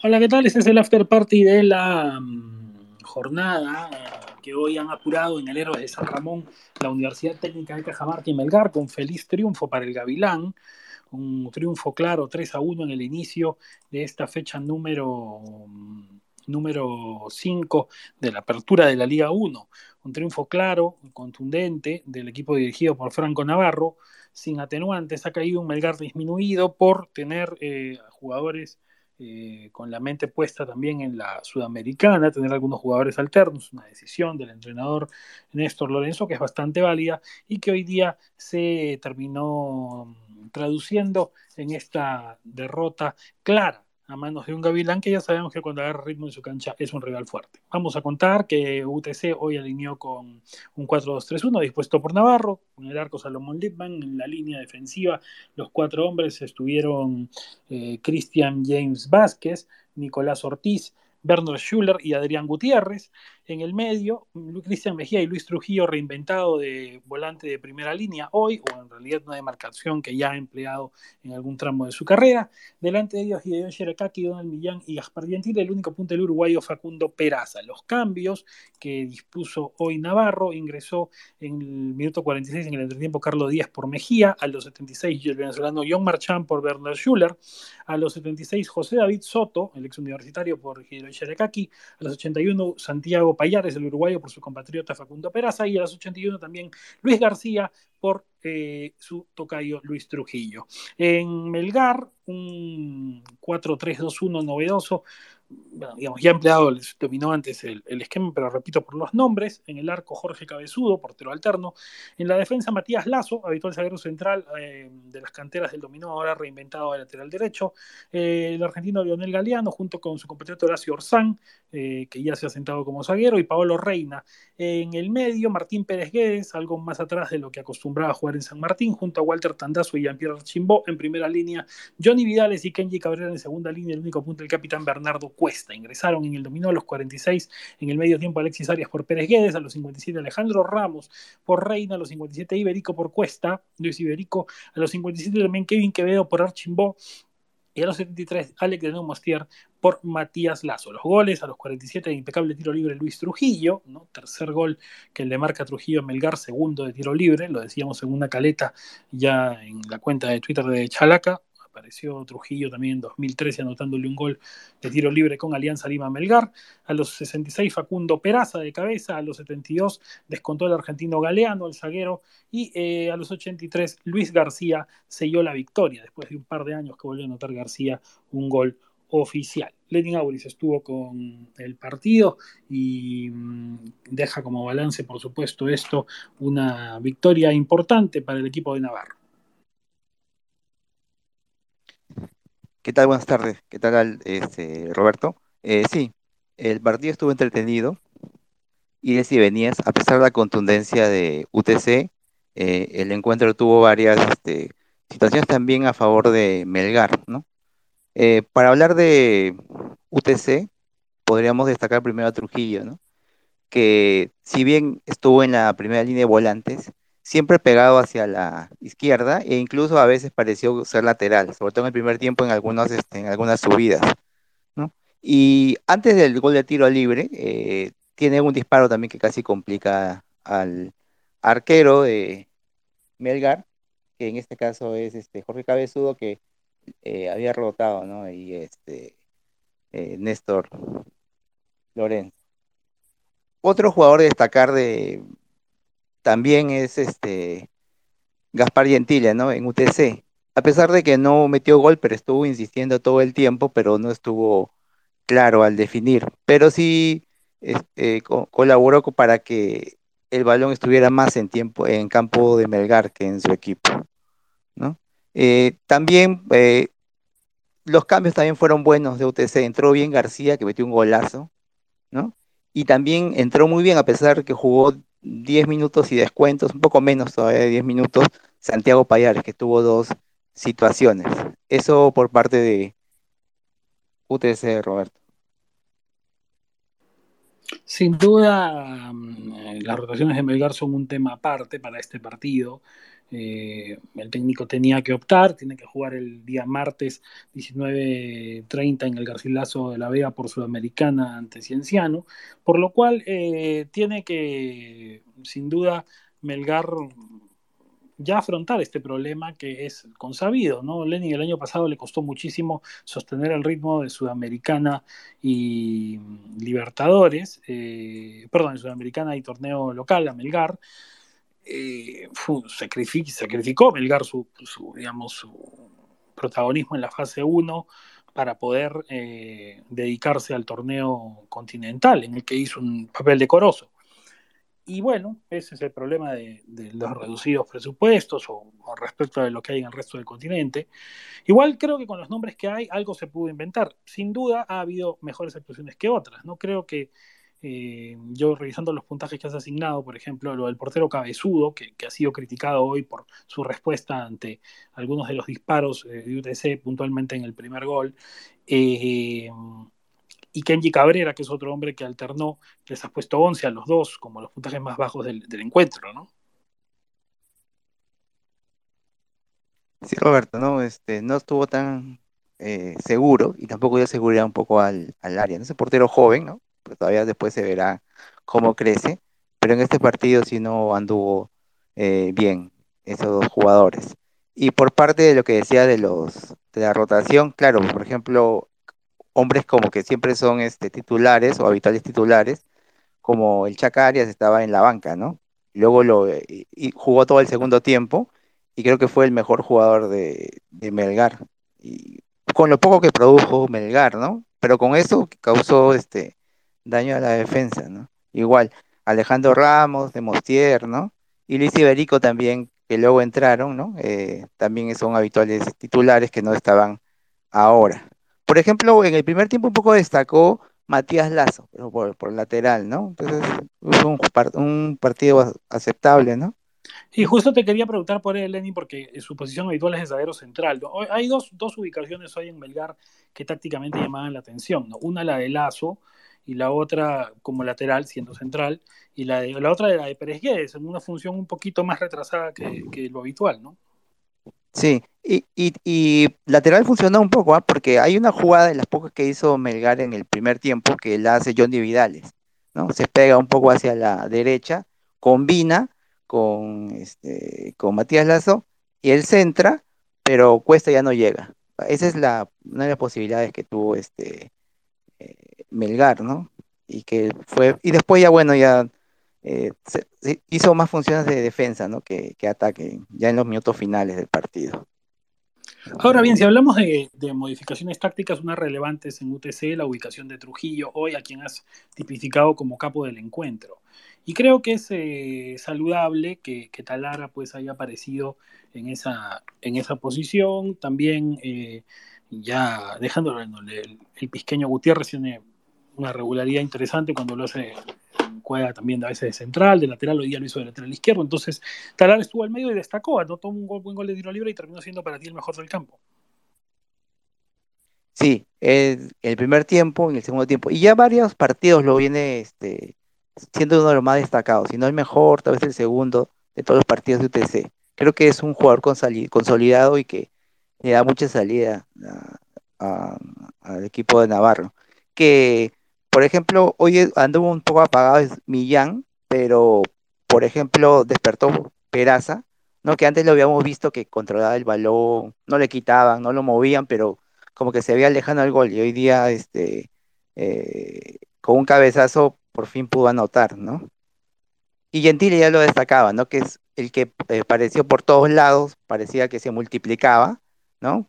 Hola, ¿qué tal? Este es el after party de la mm, jornada eh, que hoy han apurado en el Héroes de San Ramón la Universidad Técnica de Cajamarca y Melgar con feliz triunfo para el Gavilán. Un triunfo claro, 3 a 1 en el inicio de esta fecha número, mm, número 5 de la apertura de la Liga 1. Un triunfo claro, contundente del equipo dirigido por Franco Navarro, sin atenuantes. Ha caído un Melgar disminuido por tener eh, jugadores eh, con la mente puesta también en la sudamericana, tener algunos jugadores alternos, una decisión del entrenador Néstor Lorenzo que es bastante válida y que hoy día se terminó traduciendo en esta derrota clara a manos de un Gavilán que ya sabemos que cuando agarra ritmo en su cancha es un rival fuerte. Vamos a contar que UTC hoy alineó con un 4-2-3-1 dispuesto por Navarro, con el arco Salomón Lipman, en la línea defensiva los cuatro hombres estuvieron eh, Cristian James Vázquez, Nicolás Ortiz, Bernard Schuller y Adrián Gutiérrez. En el medio, Cristian Mejía y Luis Trujillo reinventado de volante de primera línea hoy, o en realidad una demarcación que ya ha empleado en algún tramo de su carrera. Delante de ellos, Gideon Sherakaki, Donald Millán y Gaspar Gentile, el único punto del uruguayo Facundo Peraza. Los cambios que dispuso hoy Navarro, ingresó en el minuto 46 en el entretiempo Carlos Díaz por Mejía, a los 76 el venezolano John Marchand por Bernard Schuller, a los 76 José David Soto, el ex universitario por Gideon Sherakaki, a los 81 Santiago Payares, el uruguayo, por su compatriota Facundo Peraza, y a las 81 también Luis García por eh, su tocayo Luis Trujillo. En Melgar, un 4-3-2-1 novedoso, bueno, digamos, ya empleado, dominó antes el, esquema, pero repito por los nombres, en el arco Jorge Cabezudo, portero alterno, en la defensa Matías Lazo, habitual zaguero central eh, de las canteras del dominó, ahora reinventado de lateral derecho, eh, el argentino Lionel Galeano, junto con su compatriota Horacio Orsán, eh, que ya se ha sentado como zaguero, y Paolo Reina. En el medio, Martín Pérez Guedes, algo más atrás de lo que acostumbraba jugar en San Martín, junto a Walter Tandazo y Jean-Pierre Archimbó en primera línea, Johnny Vidales y Kenji Cabrera en segunda línea, el único punto del capitán Bernardo Cuesta. Ingresaron en el dominó a los 46, en el medio tiempo Alexis Arias por Pérez Guedes, a los 57 Alejandro Ramos por Reina, a los 57 Iberico por Cuesta, Luis Iberico, a los 57 también Kevin Quevedo por Archimbó, y a los 73 Alex de Neumastier por Matías Lazo. Los goles a los 47 de impecable tiro libre Luis Trujillo, ¿no? tercer gol que le marca Trujillo a Melgar, segundo de tiro libre, lo decíamos en una caleta ya en la cuenta de Twitter de Chalaca, apareció Trujillo también en 2013 anotándole un gol de tiro libre con Alianza Lima Melgar. A los 66 Facundo Peraza de cabeza, a los 72 descontó el argentino Galeano, el zaguero, y eh, a los 83 Luis García selló la victoria después de un par de años que volvió a anotar García un gol oficial. Lenin Auris estuvo con el partido y mm, deja como balance, por supuesto, esto una victoria importante para el equipo de Navarro. ¿Qué tal? Buenas tardes. ¿Qué tal, este, Roberto? Eh, sí, el partido estuvo entretenido. Y venías, a pesar de la contundencia de UTC, eh, el encuentro tuvo varias este, situaciones también a favor de Melgar, ¿no? Eh, para hablar de UTC, podríamos destacar primero a Trujillo, ¿no? Que si bien estuvo en la primera línea de volantes, siempre pegado hacia la izquierda e incluso a veces pareció ser lateral, sobre todo en el primer tiempo en, algunos, este, en algunas subidas. ¿no? Y antes del gol de tiro libre, eh, tiene un disparo también que casi complica al arquero de Melgar, que en este caso es este Jorge Cabezudo, que eh, había rebotado, ¿no? Y este eh, Néstor Lorenzo. Otro jugador de destacar de también es este Gaspar Gentile, ¿no? En UTC. A pesar de que no metió gol, pero estuvo insistiendo todo el tiempo, pero no estuvo claro al definir. Pero sí este, colaboró para que el balón estuviera más en tiempo en campo de Melgar que en su equipo, ¿no? Eh, también eh, los cambios también fueron buenos de UTC. Entró bien García, que metió un golazo, ¿no? Y también entró muy bien, a pesar que jugó 10 minutos y descuentos, un poco menos todavía de 10 minutos, Santiago Payares, que tuvo dos situaciones. Eso por parte de UTC, Roberto. Sin duda, mm, las rotaciones de Melgar son un tema aparte para este partido. Eh, el técnico tenía que optar, tiene que jugar el día martes 19.30 en el Garcilaso de la Vega por Sudamericana ante Cienciano, por lo cual eh, tiene que, sin duda, Melgar ya afrontar este problema que es consabido, ¿no? Lenin el año pasado le costó muchísimo sostener el ritmo de Sudamericana y Libertadores, eh, perdón, Sudamericana y torneo local, a Melgar, eh, sacrificó Melgar su, digamos, su protagonismo en la fase 1 para poder eh, dedicarse al torneo continental, en el que hizo un papel decoroso. Y bueno, ese es el problema de, los reducidos presupuestos o, respecto de lo que hay en el resto del continente. Igual creo que con los nombres que hay algo se pudo inventar. Sin duda ha habido mejores actuaciones que otras. No creo que eh, yo revisando los puntajes que has asignado, por ejemplo, lo del portero cabezudo, que, ha sido criticado hoy por su respuesta ante algunos de los disparos eh, de UTC, puntualmente en el primer gol, eh, y Kenji Cabrera, que es otro hombre que alternó, les ha puesto 11 a los dos como los puntajes más bajos del, encuentro, ¿no? Sí, Roberto, no, este, no estuvo tan seguro y tampoco dio seguridad un poco al, al área. ¿no? Ese portero joven, ¿no? Todavía después se verá cómo crece, pero en este partido sí no anduvo eh, bien esos dos jugadores. Y por parte de lo que decía de los de la rotación, claro, por ejemplo, hombres como que siempre son este, titulares o habituales titulares, como el Chacarias estaba en la banca, ¿no? Luego lo y jugó todo el segundo tiempo y creo que fue el mejor jugador de, de Melgar. Y con lo poco que produjo Melgar, ¿no? Pero con eso causó este daño a la defensa, ¿no? Igual, Alejandro Ramos, de Mostier, ¿no? Y Luis Iberico también, que luego entraron, ¿no? Eh, también son habituales titulares que no estaban ahora. Por ejemplo, en el primer tiempo un poco destacó Matías Lazo, pero por, lateral, ¿no? Entonces, un, un partido aceptable, ¿no? Y justo te quería preguntar por él, Lenny, porque su posición habitual es de zaguero central. Hay dos, dos, ubicaciones hoy en Belgar que tácticamente llamaban la atención. ¿no? Una la de Lazo, y la otra como lateral, siendo central, y la, de, la otra de la de Pérez Guedes, en una función un poquito más retrasada que, lo habitual, ¿no? Sí, y, y, lateral funcionó un poco, ¿ah? porque hay una jugada de las pocas que hizo Melgar en el primer tiempo que la hace Johnny Vidales, ¿no? Se pega un poco hacia la derecha, combina con, este, con Matías Lazo, y él centra, pero Cuesta ya no llega. Esa es la, una de las posibilidades que tuvo este, Melgar, ¿no? Y que fue, y después ya bueno, ya eh, hizo más funciones de defensa, ¿no? Que, ataque, ya en los minutos finales del partido. Ahora bien, si hablamos de, modificaciones tácticas, una relevantes en UTC, la ubicación de Trujillo, hoy a quien has tipificado como capo del encuentro. Y creo que es eh, saludable que, Talara pues haya aparecido en esa, en esa posición. También eh, ya dejándolo el, el, pisqueño Gutiérrez tiene una regularidad interesante cuando lo hace juega también a veces de central, de lateral, hoy día lo hizo de lateral izquierdo. Entonces, Talar estuvo al medio y destacó, anotó un buen gol de tiro libre y terminó siendo para ti el mejor del campo. Sí, el, el primer tiempo, en el segundo tiempo, y ya varios partidos lo viene este, siendo uno de los más destacados, si no el mejor, tal vez el segundo de todos los partidos de UTC. Creo que es un jugador consolidado y que le da mucha salida al equipo de Navarro. Que por ejemplo, hoy anduvo un poco apagado Millán, pero por ejemplo despertó Peraza, ¿no? Que antes lo habíamos visto que controlaba el balón, no le quitaban, no lo movían, pero como que se veía lejano al gol. Y hoy día, este, eh, con un cabezazo, por fin pudo anotar, ¿no? Y Gentile ya lo destacaba, ¿no? Que es el que eh, pareció por todos lados, parecía que se multiplicaba, ¿no?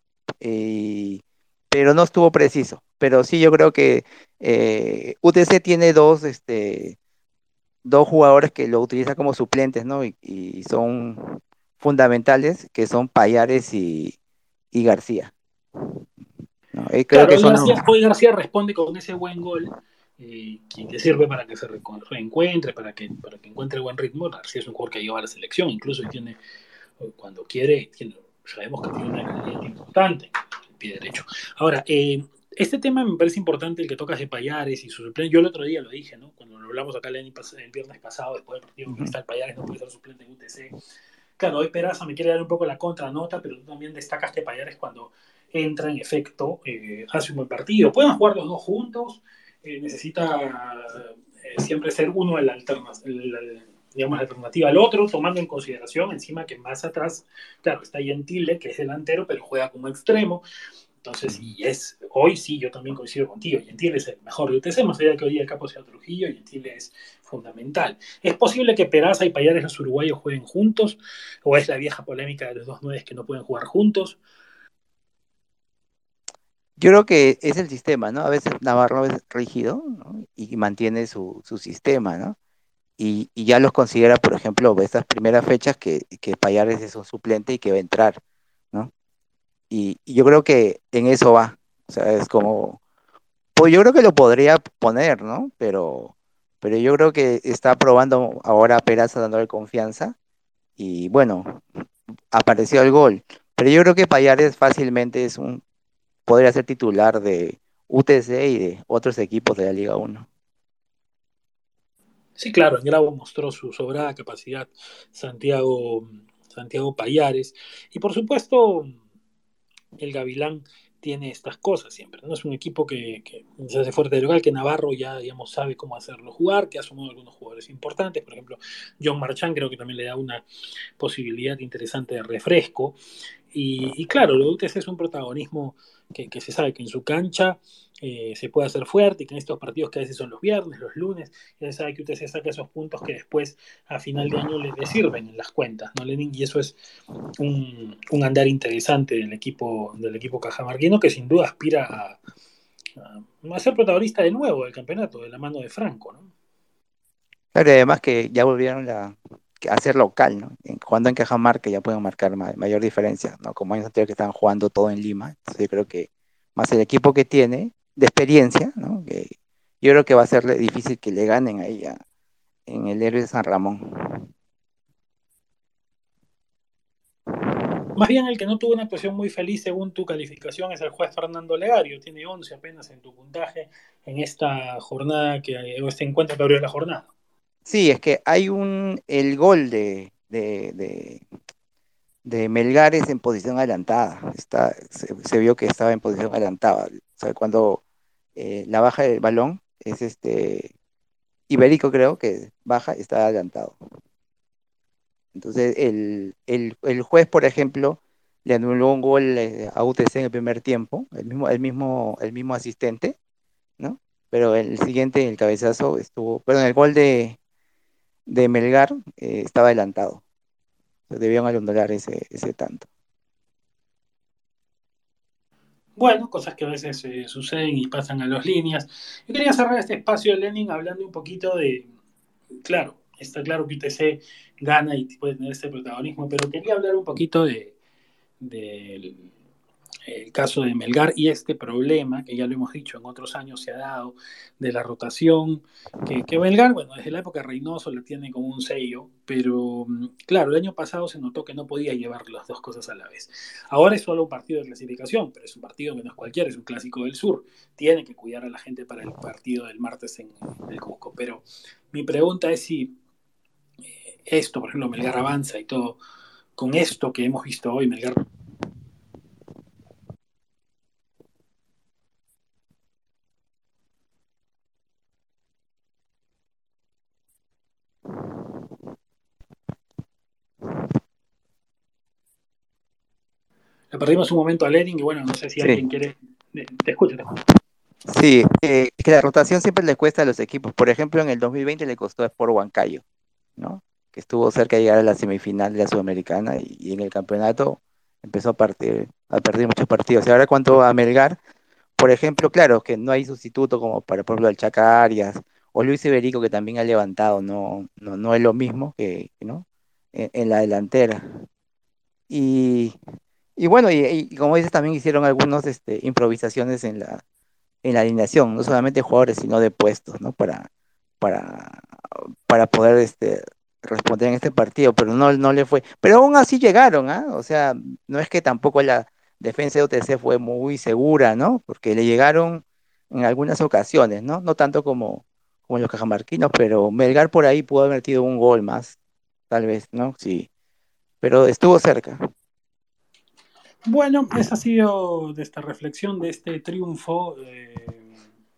pero no estuvo preciso. Pero sí, yo creo que eh, UTC tiene dos, este, dos jugadores que lo utilizan como suplentes, ¿no? Y, son fundamentales, que son Payares y, García. Creo que García, hoy García responde con ese buen gol eh, que le sirve para que se reencuentre, para que, para que encuentre buen ritmo. García es un jugador que lleva a la selección, incluso tiene, cuando quiere, sabemos que tiene una calidad importante, el pie derecho. Ahora, eh, este tema me parece importante, el que tocas de Payares y su suplente. Yo el otro día lo dije, ¿no? Cuando lo hablamos acá el, viernes pasado, después del partido, uh Payares no puede ser suplente en UTC. Claro, hoy Peraza me quiere dar un poco la contranota, pero tú también destacas que Payares cuando entra en efecto eh, hace un buen partido. Pueden jugar los dos juntos, eh, necesita eh, siempre ser uno el, alterna el, digamos, la alternativa al otro, tomando en consideración encima que más atrás, claro, está Gentile, que es delantero, pero juega como extremo. Entonces, y es, hoy sí, yo también coincido contigo, Gentile es el mejor de UTC, más allá de que hoy el capo sea Trujillo, Gentile es fundamental. ¿Es posible que Peraza y Payares los uruguayos jueguen juntos? ¿O es la vieja polémica de los dos nueve que no pueden jugar juntos? Yo creo que es el sistema, ¿no? A veces Navarro es rígido ¿no? y mantiene su, sistema, ¿no? y, y, ya los considera, por ejemplo, estas primeras fechas que, que Payares es un suplente y que va a entrar. Y, yo creo que en eso va, o sea, es como, pues yo creo que lo podría poner, ¿no? Pero, pero yo creo que está probando ahora Peraza dándole confianza y bueno, apareció el gol, pero yo creo que Payares fácilmente es un, podría ser titular de UTC y de otros equipos de la Liga 1. Sí, claro, en Grabo mostró su sobrada capacidad Santiago, Santiago Payares. Y por supuesto, el Gavilán tiene estas cosas siempre. No es un equipo que, se hace fuerte de local, que Navarro ya digamos, sabe cómo hacerlo jugar, que ha sumado algunos jugadores importantes. Por ejemplo, John Marchand creo que también le da una posibilidad interesante de refresco. Y, claro, lo de UTC es un protagonismo que, se sabe que en su cancha eh, se puede hacer fuerte y que en estos partidos que a veces son los viernes, los lunes, ya se sabe que se saca esos puntos que después a final de año le, le sirven en las cuentas, ¿no, Lenin? Y eso es un, un, andar interesante del equipo, del equipo cajamarquino que sin duda aspira a, a, a, ser protagonista de nuevo del campeonato, de la mano de Franco, ¿no? Claro, y además que ya volvieron la, a ser local, ¿no? Jugando en Cajamarca ya pueden marcar mayor diferencia, ¿no? Como años anteriores que estaban jugando todo en Lima, entonces yo creo que más el equipo que tiene de experiencia, ¿no? Que yo creo que va a ser difícil que le ganen ahí a, en el héroe de San Ramón. Más bien el que no tuvo una actuación muy feliz según tu calificación es el juez Fernando Legario, tiene 11 apenas en tu puntaje en esta jornada que este encuentro que abrió la jornada. Sí, es que hay un el gol de, de, de, de Melgares en posición adelantada. Está, se, se, vio que estaba en posición adelantada. O cuando eh, la baja del balón es este Ibérico, creo que baja está adelantado. Entonces, el, el, el, juez, por ejemplo, le anuló un gol eh, a UTC en el primer tiempo, el mismo, el mismo, el mismo asistente, ¿no? Pero el siguiente, el cabezazo, estuvo, perdón, el gol de, de Melgar eh, estaba adelantado. Debían anular ese, ese tanto. Bueno, cosas que a veces eh, suceden y pasan a las líneas. Yo quería cerrar este espacio, Lenin, hablando un poquito de, claro, está claro que UTC gana y puede tener este protagonismo, pero quería hablar un poquito de el caso de Melgar y este problema, que ya lo hemos dicho en otros años se ha dado, de la rotación, que, Melgar, bueno, desde la época Reynoso la tiene como un sello, pero mm, claro, el año pasado se notó que no podía llevar las dos cosas a la vez. Ahora es solo un partido de clasificación, pero es un partido que no es cualquiera, es un clásico del sur. Tiene que cuidar a la gente para el partido del martes en, en el Cusco. Pero mi pregunta es si eh, esto, por ejemplo, Melgar avanza y todo, con esto que hemos visto hoy, Melgar perdimos un momento a Lenin y bueno, no sé si sí. alguien quiere. Te escucho, te escucho. Sí, eh, que la rotación siempre le cuesta a los equipos. Por ejemplo, en el 2020 le costó a Sport Huancayo, ¿no? Que estuvo cerca de llegar a la semifinal de la Sudamericana y, y en el campeonato empezó a, partir, a perder muchos partidos. Y ahora, cuanto a Melgar, por ejemplo, claro, que no hay sustituto como para, por ejemplo, el Chaca Arias o Luis Iberico, que también ha levantado, no, no, no es lo mismo que, ¿no? En, en la delantera. Y y bueno, y, como dices, también hicieron algunas este, improvisaciones en la, en la alineación, no solamente jugadores, sino de puestos, ¿no? Para, para, para poder este, responder en este partido, pero no, no le fue. Pero aún así llegaron, ¿ah? O sea, no es que tampoco la defensa de OTC fue muy segura, ¿no? Porque le llegaron en algunas ocasiones, ¿no? No tanto como, como los cajamarquinos, pero Melgar por ahí pudo haber metido un gol más, tal vez, ¿no? Sí pero estuvo cerca. Bueno, esa ha sido de esta reflexión de este triunfo eh,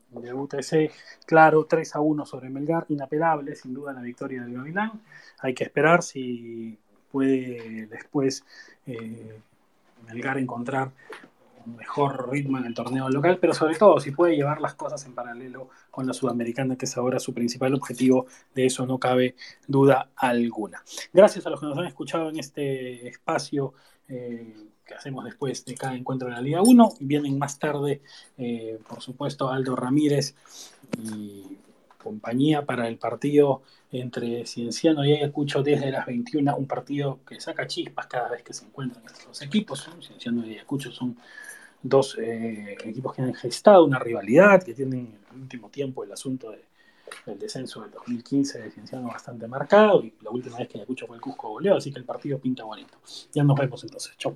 de UTC, claro, 3 a 1 sobre Melgar, inapelable, sin duda la victoria del Gavilán. Hay que esperar si puede después eh, Melgar encontrar un mejor ritmo en el torneo local, pero sobre todo si puede llevar las cosas en paralelo con la Sudamericana, que es ahora su principal objetivo, de eso no cabe duda alguna. Gracias a los que nos han escuchado en este espacio. Eh, que hacemos después de cada encuentro en la Liga 1. Vienen más tarde, eh, por supuesto, Aldo Ramírez y compañía para el partido entre Cienciano y Ayacucho desde las 21, un partido que saca chispas cada vez que se encuentran estos dos equipos. Cienciano y Ayacucho son dos eh, equipos que han gestado una rivalidad, que tienen en el último tiempo el asunto del descenso del 2015 de Cienciano bastante marcado y la última vez que Ayacucho fue el Cusco goleó, así que el partido pinta bonito. Ya nos vemos entonces. Chau.